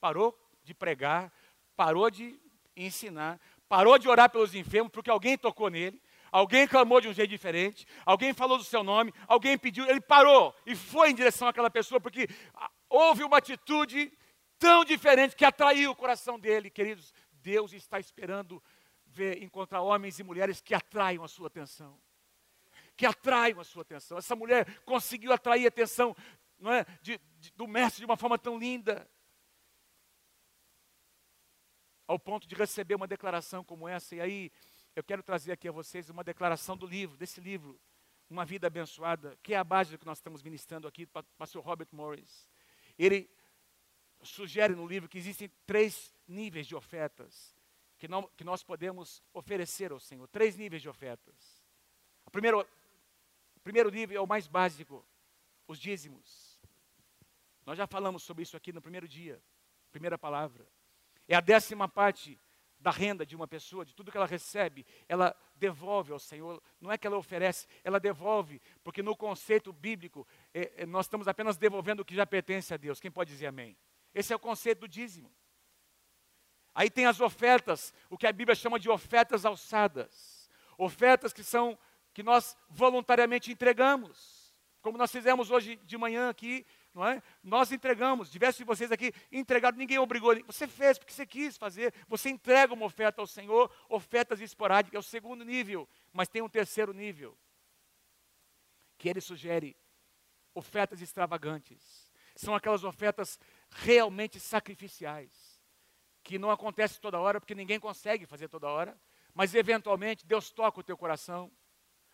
parou de pregar, parou de ensinar, parou de orar pelos enfermos porque alguém tocou nele, alguém clamou de um jeito diferente, alguém falou do seu nome, alguém pediu, ele parou e foi em direção àquela pessoa porque houve uma atitude tão diferente que atraiu o coração dele, queridos. Deus está esperando ver, encontrar homens e mulheres que atraiam a sua atenção. Que atraiam a sua atenção. Essa mulher conseguiu atrair a atenção é, de, de, do mestre de uma forma tão linda. Ao ponto de receber uma declaração como essa. E aí, eu quero trazer aqui a vocês uma declaração do livro, desse livro, Uma Vida Abençoada, que é a base do que nós estamos ministrando aqui, para o pastor Robert Morris. Ele sugere no livro que existem três níveis de ofertas que, não, que nós podemos oferecer ao Senhor. Três níveis de ofertas. O primeiro, o primeiro nível é o mais básico, os dízimos. Nós já falamos sobre isso aqui no primeiro dia, primeira palavra. É a décima parte da renda de uma pessoa, de tudo que ela recebe, ela devolve ao Senhor. Não é que ela oferece, ela devolve, porque no conceito bíblico, é, é, nós estamos apenas devolvendo o que já pertence a Deus. Quem pode dizer amém? Esse é o conceito do dízimo. Aí tem as ofertas, o que a Bíblia chama de ofertas alçadas. Ofertas que são que nós voluntariamente entregamos. Como nós fizemos hoje de manhã aqui, não é? Nós entregamos, diversos de vocês aqui entregaram, ninguém obrigou, você fez porque você quis fazer, você entrega uma oferta ao Senhor, ofertas esporádicas, é o segundo nível, mas tem um terceiro nível, que ele sugere ofertas extravagantes. São aquelas ofertas realmente sacrificiais, que não acontece toda hora, porque ninguém consegue fazer toda hora, mas eventualmente Deus toca o teu coração.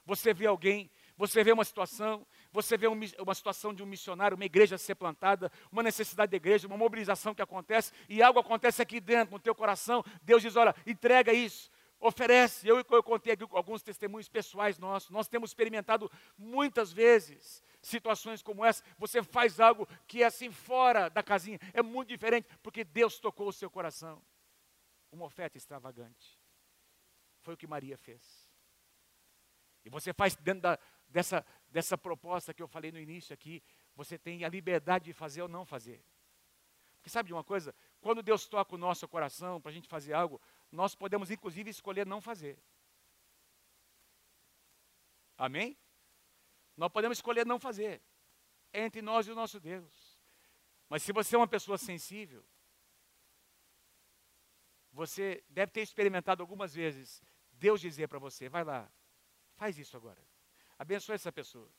Você vê alguém, você vê uma situação, você vê um, uma situação de um missionário, uma igreja ser plantada, uma necessidade da igreja, uma mobilização que acontece, e algo acontece aqui dentro, no teu coração. Deus diz: olha, entrega isso, oferece. Eu, eu contei aqui alguns testemunhos pessoais nossos. Nós temos experimentado muitas vezes situações como essa, você faz algo que é assim fora da casinha, é muito diferente, porque Deus tocou o seu coração. Uma oferta extravagante. Foi o que Maria fez. E você faz dentro da, dessa, dessa proposta que eu falei no início aqui, você tem a liberdade de fazer ou não fazer. Porque sabe de uma coisa? Quando Deus toca o nosso coração para a gente fazer algo, nós podemos inclusive escolher não fazer. Amém? Nós podemos escolher não fazer. É entre nós e o nosso Deus. Mas se você é uma pessoa sensível, você deve ter experimentado algumas vezes Deus dizer para você: vai lá, faz isso agora. Abençoe essa pessoa.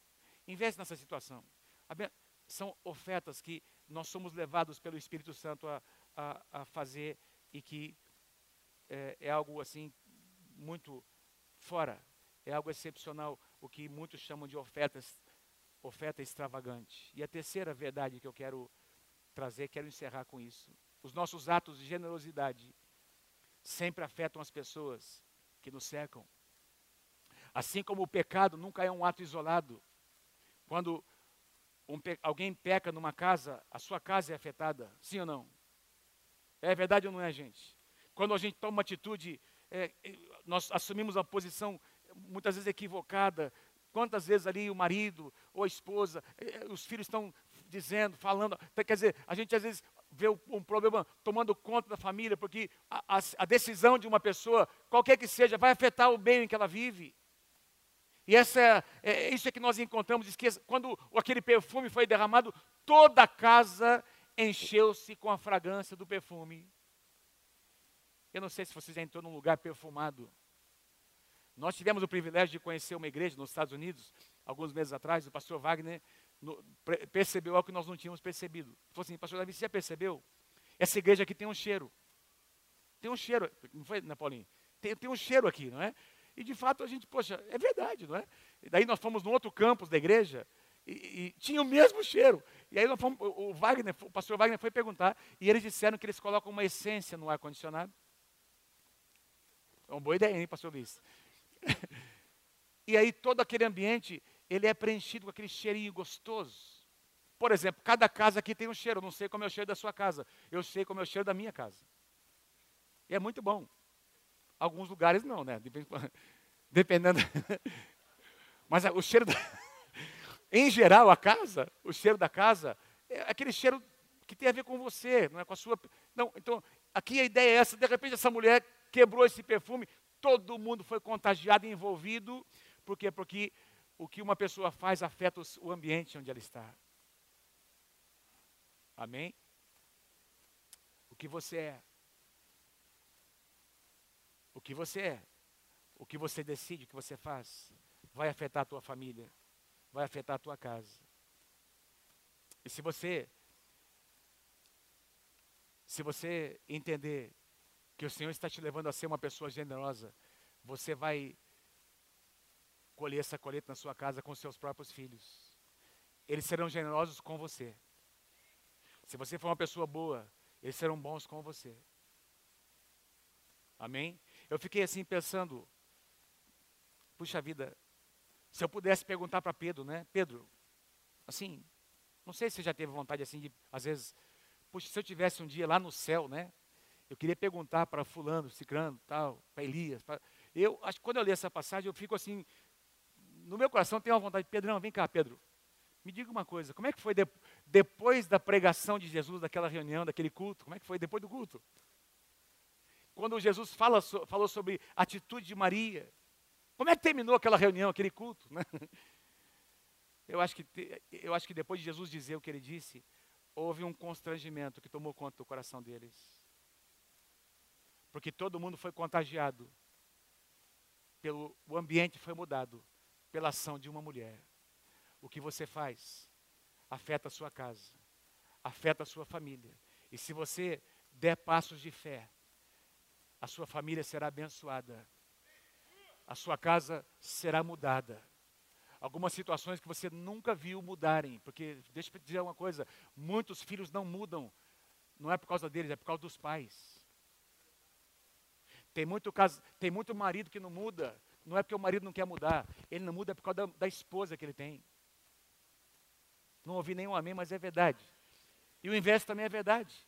Investe nessa situação. Aben são ofertas que nós somos levados pelo Espírito Santo a, a, a fazer e que é, é algo assim muito fora, é algo excepcional o que muitos chamam de ofertas, oferta extravagante. E a terceira verdade que eu quero trazer, quero encerrar com isso. Os nossos atos de generosidade sempre afetam as pessoas que nos cercam. Assim como o pecado nunca é um ato isolado. Quando um alguém peca numa casa, a sua casa é afetada, sim ou não? É verdade ou não é, gente? Quando a gente toma uma atitude, é, nós assumimos uma posição muitas vezes equivocada. Quantas vezes ali o marido ou a esposa, eh, os filhos estão dizendo, falando. Quer dizer, a gente às vezes vê um problema tomando conta da família, porque a, a, a decisão de uma pessoa, qualquer que seja, vai afetar o meio em que ela vive. E essa é, é, isso é que nós encontramos. Quando aquele perfume foi derramado, toda a casa encheu-se com a fragrância do perfume. Eu não sei se você já entrou num lugar perfumado. Nós tivemos o privilégio de conhecer uma igreja nos Estados Unidos, alguns meses atrás, o pastor Wagner no, percebeu algo que nós não tínhamos percebido. Ele falou assim, pastor Davi, você já percebeu? Essa igreja aqui tem um cheiro. Tem um cheiro, não foi, né, Paulinho? Tem, tem um cheiro aqui, não é? E de fato a gente, poxa, é verdade, não é? E daí nós fomos no outro campus da igreja e, e tinha o mesmo cheiro. E aí nós fomos, o Wagner, o pastor Wagner foi perguntar e eles disseram que eles colocam uma essência no ar-condicionado. É uma boa ideia, hein, pastor Luiz? e aí todo aquele ambiente, ele é preenchido com aquele cheirinho gostoso. Por exemplo, cada casa aqui tem um cheiro. Eu não sei como é o cheiro da sua casa. Eu sei como é o cheiro da minha casa. E é muito bom. Alguns lugares não, né? Dependendo. Mas o cheiro da... Em geral, a casa, o cheiro da casa, é aquele cheiro que tem a ver com você, não é com a sua. Não, então, aqui a ideia é essa: de repente, essa mulher quebrou esse perfume, todo mundo foi contagiado e envolvido. Por quê? Porque o que uma pessoa faz afeta o ambiente onde ela está. Amém? O que você é. O que você é. O que você decide, o que você faz, vai afetar a tua família vai afetar a tua casa. E se você se você entender que o Senhor está te levando a ser uma pessoa generosa, você vai colher essa colheita na sua casa com seus próprios filhos. Eles serão generosos com você. Se você for uma pessoa boa, eles serão bons com você. Amém? Eu fiquei assim pensando, puxa vida, se eu pudesse perguntar para Pedro, né? Pedro, assim, não sei se você já teve vontade assim de, às vezes, puxa, se eu tivesse um dia lá no céu, né? Eu queria perguntar para fulano, cicrano, tal, para Elias. Pra... Eu acho que quando eu leio essa passagem, eu fico assim, no meu coração tem uma vontade, Pedrão, vem cá, Pedro. Me diga uma coisa, como é que foi de, depois da pregação de Jesus, daquela reunião, daquele culto? Como é que foi depois do culto? Quando Jesus fala, falou sobre a atitude de Maria, como é que terminou aquela reunião, aquele culto? Né? Eu, acho que, eu acho que depois de Jesus dizer o que ele disse, houve um constrangimento que tomou conta do coração deles. Porque todo mundo foi contagiado. Pelo, o ambiente foi mudado pela ação de uma mulher. O que você faz afeta a sua casa, afeta a sua família. E se você der passos de fé, a sua família será abençoada a sua casa será mudada. Algumas situações que você nunca viu mudarem, porque deixa eu te dizer uma coisa: muitos filhos não mudam, não é por causa deles, é por causa dos pais. Tem muito, caso, tem muito marido que não muda, não é porque o marido não quer mudar, ele não muda é por causa da, da esposa que ele tem. Não ouvi nenhum amém, mas é verdade. E o inverso também é verdade.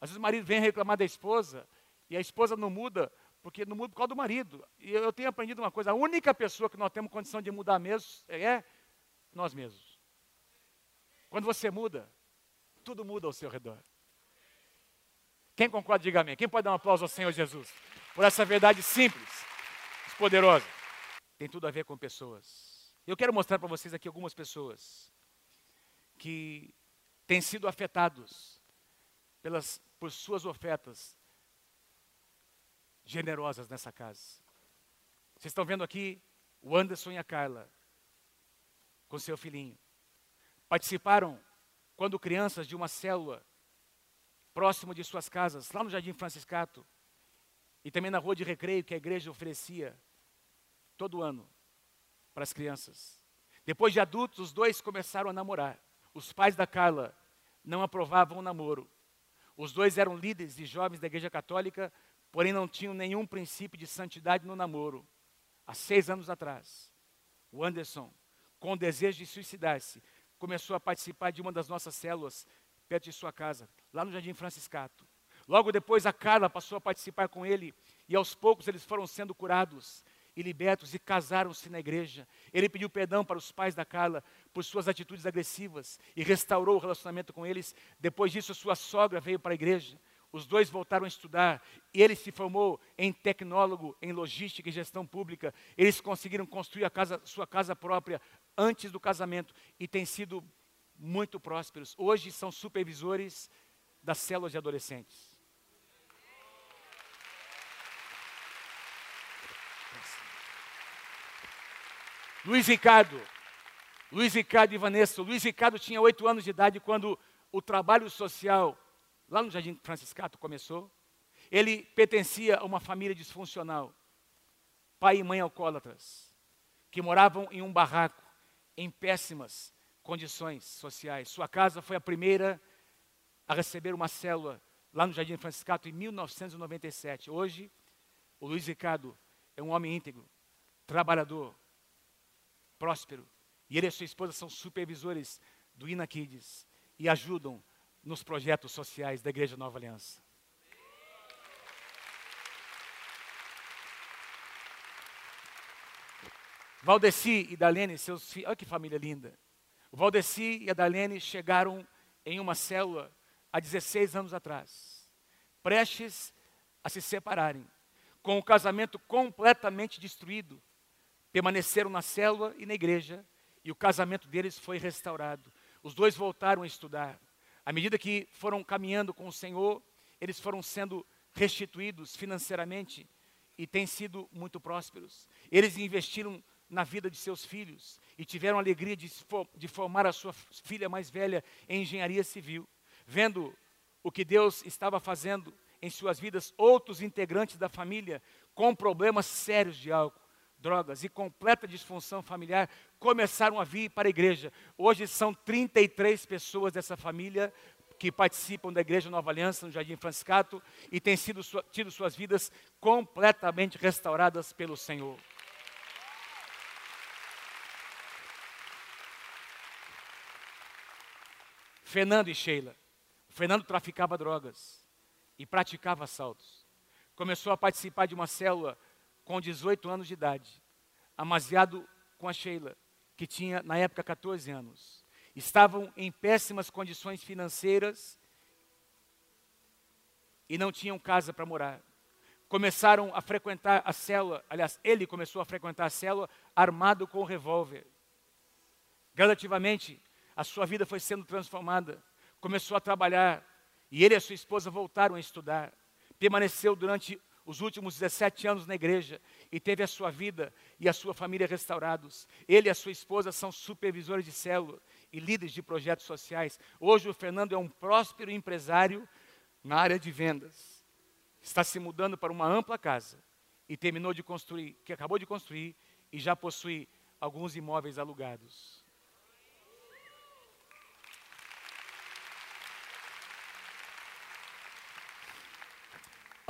Às vezes o marido vem reclamar da esposa, e a esposa não muda, porque não muda por causa do marido. E eu tenho aprendido uma coisa: a única pessoa que nós temos condição de mudar mesmo é nós mesmos. Quando você muda, tudo muda ao seu redor. Quem concorda, diga amém. Quem pode dar um aplauso ao Senhor Jesus? Por essa verdade simples, poderosa. Tem tudo a ver com pessoas. Eu quero mostrar para vocês aqui algumas pessoas que têm sido afetados pelas, por suas ofertas generosas nessa casa. Vocês estão vendo aqui o Anderson e a Carla com seu filhinho. Participaram quando crianças de uma célula próximo de suas casas, lá no Jardim Franciscato, e também na rua de recreio que a igreja oferecia todo ano para as crianças. Depois de adultos, os dois começaram a namorar. Os pais da Carla não aprovavam o namoro. Os dois eram líderes de jovens da igreja católica porém não tinham nenhum princípio de santidade no namoro. Há seis anos atrás, o Anderson, com o desejo de suicidar-se, começou a participar de uma das nossas células perto de sua casa, lá no Jardim Franciscato. Logo depois, a Carla passou a participar com ele, e aos poucos eles foram sendo curados e libertos e casaram-se na igreja. Ele pediu perdão para os pais da Carla por suas atitudes agressivas e restaurou o relacionamento com eles. Depois disso, sua sogra veio para a igreja. Os dois voltaram a estudar. Ele se formou em tecnólogo, em logística e gestão pública. Eles conseguiram construir a casa, sua casa própria antes do casamento e têm sido muito prósperos. Hoje são supervisores das células de adolescentes. Luiz Ricardo, Luiz Ricardo e Vanessa. Luiz Ricardo tinha oito anos de idade quando o trabalho social lá no Jardim Franciscato começou. Ele pertencia a uma família disfuncional, pai e mãe alcoólatras, que moravam em um barraco, em péssimas condições sociais. Sua casa foi a primeira a receber uma célula lá no Jardim Franciscato em 1997. Hoje, o Luiz Ricardo é um homem íntegro, trabalhador, próspero E ele e sua esposa são supervisores do Ina Kids e ajudam nos projetos sociais da Igreja Nova Aliança. Valdeci e Dalene, seus filhos, olha que família linda. O Valdeci e a Dalene chegaram em uma célula há 16 anos atrás, prestes a se separarem, com o casamento completamente destruído. Permaneceram na célula e na igreja, e o casamento deles foi restaurado. Os dois voltaram a estudar. À medida que foram caminhando com o Senhor, eles foram sendo restituídos financeiramente e têm sido muito prósperos. Eles investiram na vida de seus filhos e tiveram a alegria de, de formar a sua filha mais velha em engenharia civil. Vendo o que Deus estava fazendo em suas vidas, outros integrantes da família com problemas sérios de álcool, drogas e completa disfunção familiar começaram a vir para a igreja. Hoje são 33 pessoas dessa família que participam da Igreja Nova Aliança no Jardim Franciscato e têm sido, tido suas vidas completamente restauradas pelo Senhor. Fernando e Sheila. O Fernando traficava drogas e praticava assaltos. Começou a participar de uma célula com 18 anos de idade, amaziado com a Sheila, que tinha na época 14 anos. Estavam em péssimas condições financeiras e não tinham casa para morar. Começaram a frequentar a célula, aliás, ele começou a frequentar a célula armado com um revólver. Gradativamente, a sua vida foi sendo transformada. Começou a trabalhar e ele e a sua esposa voltaram a estudar. Permaneceu durante os últimos 17 anos na igreja e teve a sua vida e a sua família restaurados. Ele e a sua esposa são supervisores de célula e líderes de projetos sociais. Hoje o Fernando é um próspero empresário na área de vendas. Está se mudando para uma ampla casa e terminou de construir, que acabou de construir e já possui alguns imóveis alugados.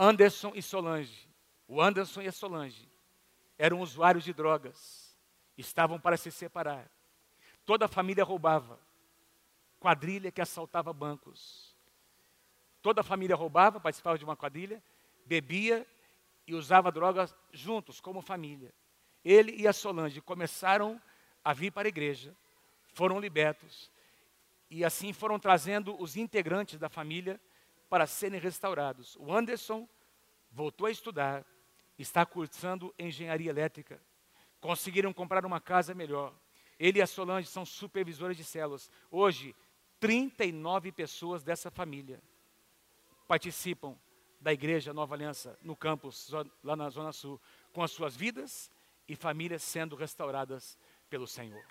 Anderson e Solange. O Anderson e a Solange eram usuários de drogas, estavam para se separar. Toda a família roubava, quadrilha que assaltava bancos. Toda a família roubava, participava de uma quadrilha, bebia e usava drogas juntos, como família. Ele e a Solange começaram a vir para a igreja, foram libertos e assim foram trazendo os integrantes da família para serem restaurados. O Anderson voltou a estudar, está cursando engenharia elétrica. Conseguiram comprar uma casa melhor. Ele e a Solange são supervisores de células. Hoje, 39 pessoas dessa família participam da Igreja Nova Aliança no campus, lá na Zona Sul, com as suas vidas e famílias sendo restauradas pelo Senhor.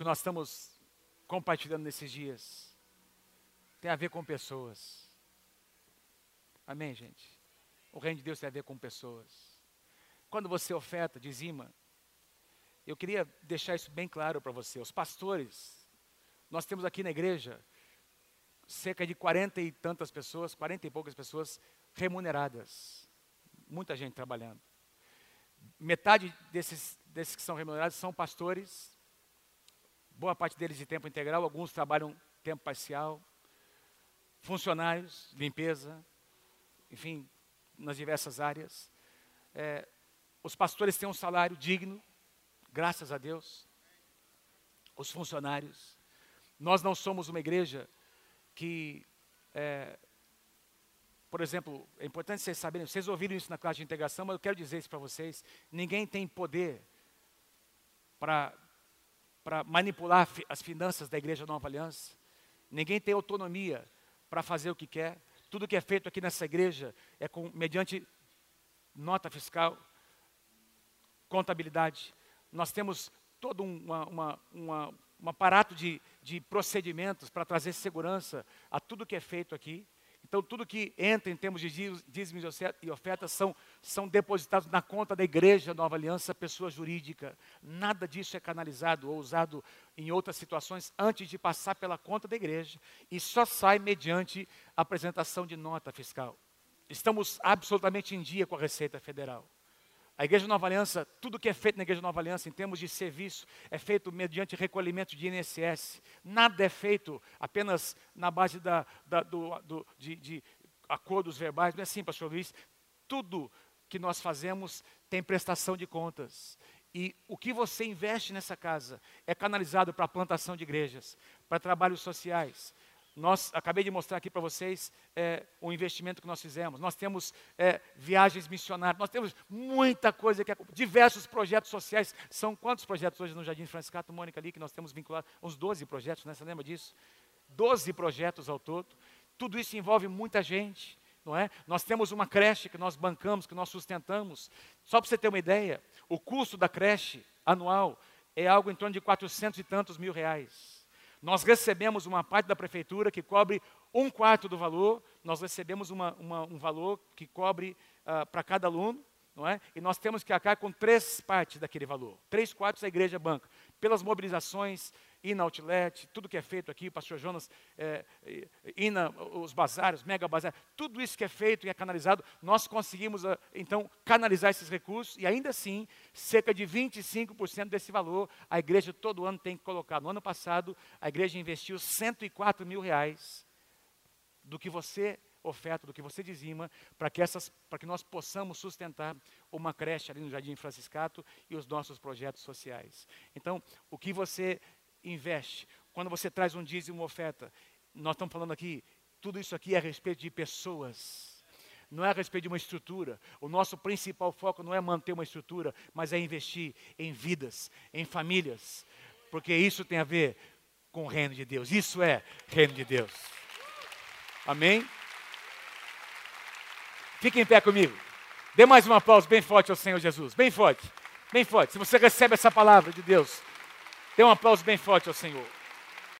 Que nós estamos compartilhando nesses dias tem a ver com pessoas. Amém, gente? O reino de Deus tem a ver com pessoas. Quando você oferta, dizima, eu queria deixar isso bem claro para você. Os pastores, nós temos aqui na igreja cerca de quarenta e tantas pessoas, quarenta e poucas pessoas remuneradas. Muita gente trabalhando. Metade desses, desses que são remunerados são pastores, boa parte deles de tempo integral, alguns trabalham tempo parcial, funcionários, limpeza, enfim, nas diversas áreas. É, os pastores têm um salário digno, graças a Deus. Os funcionários. Nós não somos uma igreja que, é, por exemplo, é importante vocês saberem, vocês ouviram isso na classe de integração, mas eu quero dizer isso para vocês: ninguém tem poder para para manipular as finanças da Igreja Nova Aliança. Ninguém tem autonomia para fazer o que quer. Tudo que é feito aqui nessa igreja é com, mediante nota fiscal, contabilidade. Nós temos todo um, uma, uma, uma, um aparato de, de procedimentos para trazer segurança a tudo que é feito aqui. Então, tudo que entra em termos de dízimos e ofertas são, são depositados na conta da igreja Nova Aliança, pessoa jurídica. Nada disso é canalizado ou usado em outras situações antes de passar pela conta da igreja e só sai mediante apresentação de nota fiscal. Estamos absolutamente em dia com a Receita Federal. A Igreja Nova Aliança, tudo que é feito na Igreja Nova Aliança em termos de serviço é feito mediante recolhimento de INSS. Nada é feito apenas na base da, da, do, do, de, de acordos verbais. Não é assim, pastor Luiz. Tudo que nós fazemos tem prestação de contas. E o que você investe nessa casa é canalizado para a plantação de igrejas, para trabalhos sociais, nós, acabei de mostrar aqui para vocês é, o investimento que nós fizemos. Nós temos é, viagens missionárias, nós temos muita coisa, que é, diversos projetos sociais. São quantos projetos hoje no Jardim Franciscato Mônica ali que nós temos vinculado? Uns 12 projetos, né? Você lembra disso? 12 projetos ao todo. Tudo isso envolve muita gente, não é? Nós temos uma creche que nós bancamos, que nós sustentamos. Só para você ter uma ideia, o custo da creche anual é algo em torno de 400 e tantos mil reais. Nós recebemos uma parte da prefeitura que cobre um quarto do valor, nós recebemos uma, uma, um valor que cobre uh, para cada aluno, não é? E nós temos que arcar com três partes daquele valor. Três quartos a igreja banca. Pelas mobilizações, ir na outlet, tudo que é feito aqui, o pastor Jonas, é, ir os bazares, mega bazar, tudo isso que é feito e é canalizado, nós conseguimos, ah, então, canalizar esses recursos e ainda assim, cerca de 25% desse valor a igreja todo ano tem que colocar. No ano passado, a igreja investiu 104 mil reais do que você oferta, do que você dizima, para que, essas, que nós possamos sustentar uma creche ali no Jardim Franciscato e os nossos projetos sociais. Então, o que você investe, quando você traz um dízimo, uma oferta, nós estamos falando aqui, tudo isso aqui é a respeito de pessoas. Não é a respeito de uma estrutura. O nosso principal foco não é manter uma estrutura, mas é investir em vidas, em famílias. Porque isso tem a ver com o reino de Deus. Isso é reino de Deus. Amém? Fique em pé comigo. Dê mais um aplauso bem forte ao Senhor Jesus. Bem forte. Bem forte. Se você recebe essa palavra de Deus, Dê um aplauso bem forte ao Senhor.